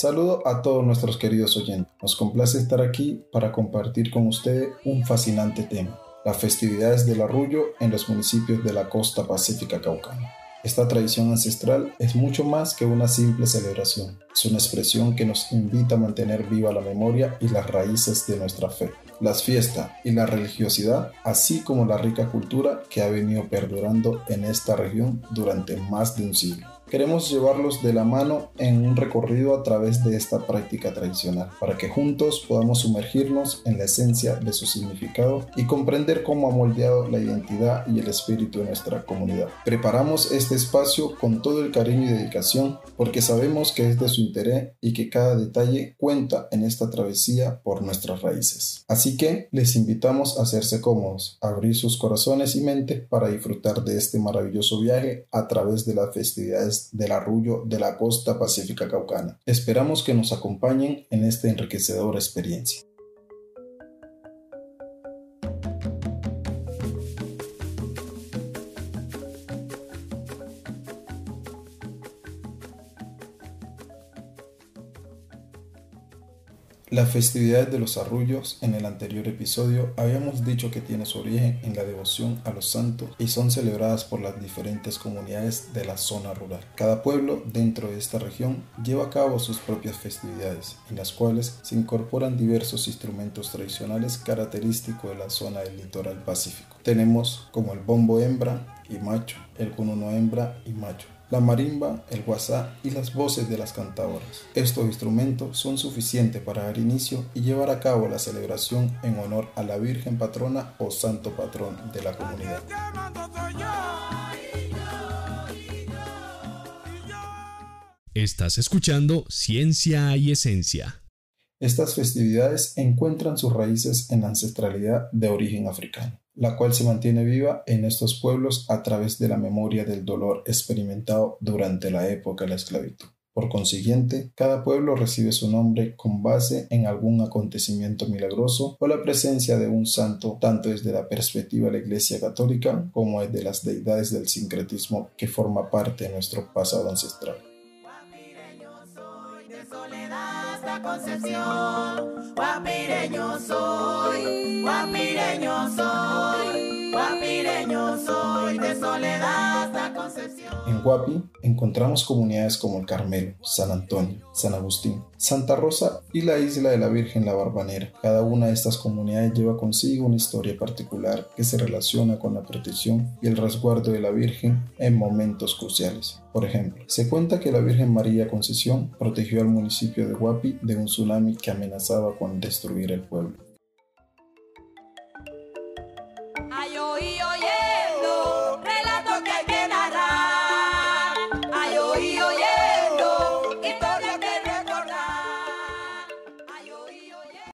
Saludo a todos nuestros queridos oyentes. Nos complace estar aquí para compartir con ustedes un fascinante tema, las festividades del arrullo en los municipios de la costa pacífica caucana. Esta tradición ancestral es mucho más que una simple celebración. Es una expresión que nos invita a mantener viva la memoria y las raíces de nuestra fe. Las fiestas y la religiosidad, así como la rica cultura que ha venido perdurando en esta región durante más de un siglo. Queremos llevarlos de la mano en un recorrido a través de esta práctica tradicional, para que juntos podamos sumergirnos en la esencia de su significado y comprender cómo ha moldeado la identidad y el espíritu de nuestra comunidad. Preparamos este espacio con todo el cariño y dedicación porque sabemos que es de su interés y que cada detalle cuenta en esta travesía por nuestras raíces. Así que les invitamos a hacerse cómodos, a abrir sus corazones y mentes para disfrutar de este maravilloso viaje a través de las festividades del arrullo de la costa pacífica caucana. Esperamos que nos acompañen en esta enriquecedora experiencia. Las festividades de los arrullos en el anterior episodio habíamos dicho que tiene su origen en la devoción a los santos y son celebradas por las diferentes comunidades de la zona rural. Cada pueblo dentro de esta región lleva a cabo sus propias festividades, en las cuales se incorporan diversos instrumentos tradicionales característicos de la zona del litoral pacífico. Tenemos como el bombo hembra y macho, el cununo hembra y macho, la marimba, el guasá y las voces de las cantadoras. Estos instrumentos son suficientes para dar inicio y llevar a cabo la celebración en honor a la Virgen Patrona o Santo Patrón de la comunidad. Estás escuchando Ciencia y Esencia. Estas festividades encuentran sus raíces en la ancestralidad de origen africano la cual se mantiene viva en estos pueblos a través de la memoria del dolor experimentado durante la época de la esclavitud. Por consiguiente, cada pueblo recibe su nombre con base en algún acontecimiento milagroso o la presencia de un santo, tanto desde la perspectiva de la Iglesia Católica como desde las deidades del sincretismo que forma parte de nuestro pasado ancestral. Concepción, guapireño soy, guapireño soy, guapireño soy, de. En Guapi encontramos comunidades como el Carmelo, San Antonio, San Agustín, Santa Rosa y la isla de la Virgen La Barbanera. Cada una de estas comunidades lleva consigo una historia particular que se relaciona con la protección y el resguardo de la Virgen en momentos cruciales. Por ejemplo, se cuenta que la Virgen María Concesión protegió al municipio de Guapi de un tsunami que amenazaba con destruir el pueblo.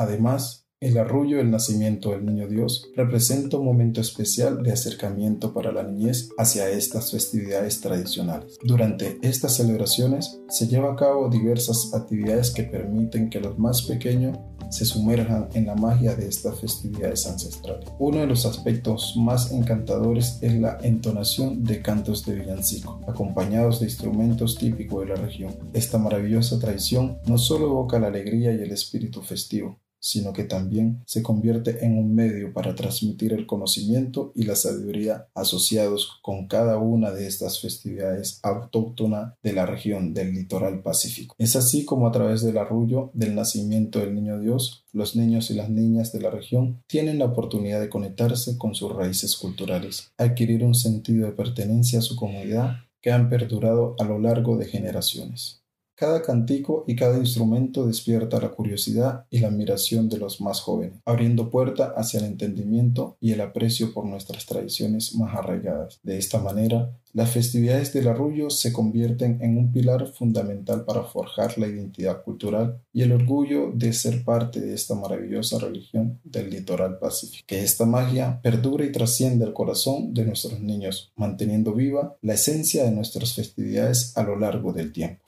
Además, el arrullo del nacimiento del Niño Dios representa un momento especial de acercamiento para la niñez hacia estas festividades tradicionales. Durante estas celebraciones se lleva a cabo diversas actividades que permiten que los más pequeños se sumerjan en la magia de estas festividades ancestrales. Uno de los aspectos más encantadores es la entonación de cantos de villancico, acompañados de instrumentos típicos de la región. Esta maravillosa tradición no solo evoca la alegría y el espíritu festivo, sino que también se convierte en un medio para transmitir el conocimiento y la sabiduría asociados con cada una de estas festividades autóctonas de la región del litoral pacífico. Es así como a través del arrullo del nacimiento del Niño Dios, los niños y las niñas de la región tienen la oportunidad de conectarse con sus raíces culturales, adquirir un sentido de pertenencia a su comunidad que han perdurado a lo largo de generaciones. Cada cantico y cada instrumento despierta la curiosidad y la admiración de los más jóvenes, abriendo puerta hacia el entendimiento y el aprecio por nuestras tradiciones más arraigadas. De esta manera, Las festividades del arrullo se convierten en un pilar fundamental para forjar la identidad cultural y el orgullo de ser parte de esta maravillosa religión del litoral pacífico. Que esta magia perdure y trascienda el corazón de nuestros niños, manteniendo viva la esencia de nuestras festividades a lo largo del tiempo.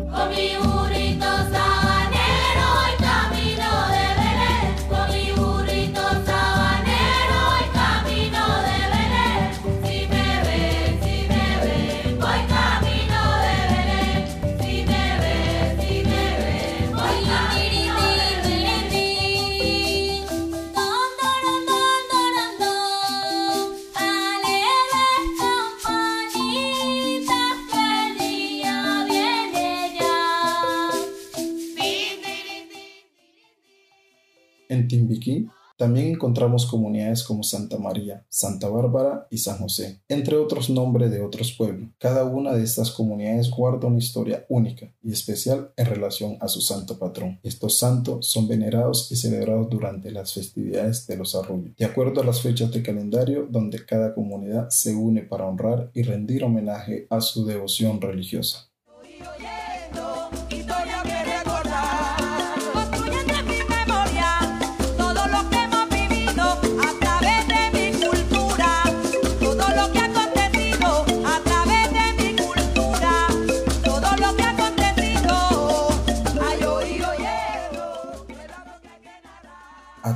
En Timbiquí también encontramos comunidades como Santa María, Santa Bárbara y San José, entre otros nombres de otros pueblos. Cada una de estas comunidades guarda una historia única y especial en relación a su santo patrón. Estos santos son venerados y celebrados durante las festividades de los arroyos, de acuerdo a las fechas de calendario donde cada comunidad se une para honrar y rendir homenaje a su devoción religiosa.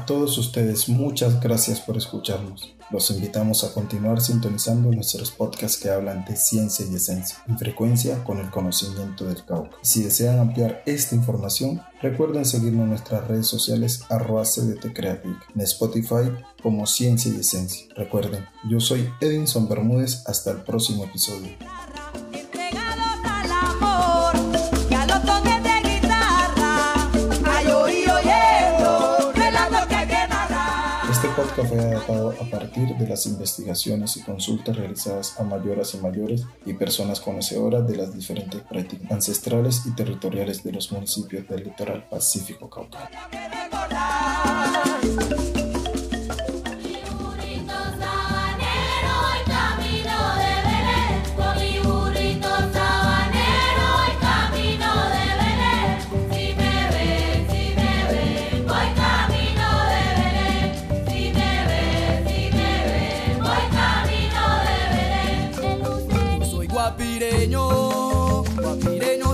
Todos ustedes, muchas gracias por escucharnos. Los invitamos a continuar sintonizando nuestros podcasts que hablan de ciencia y esencia, en frecuencia con el conocimiento del Cauca. Si desean ampliar esta información, recuerden seguirnos en nuestras redes sociales arroba en Spotify como Ciencia y Esencia. Recuerden, yo soy Edinson Bermúdez, hasta el próximo episodio. Fue adaptado a partir de las investigaciones y consultas realizadas a mayoras y mayores y personas conocedoras de las diferentes prácticas ancestrales y territoriales de los municipios del litoral pacífico caucano. guapireño, guapireño.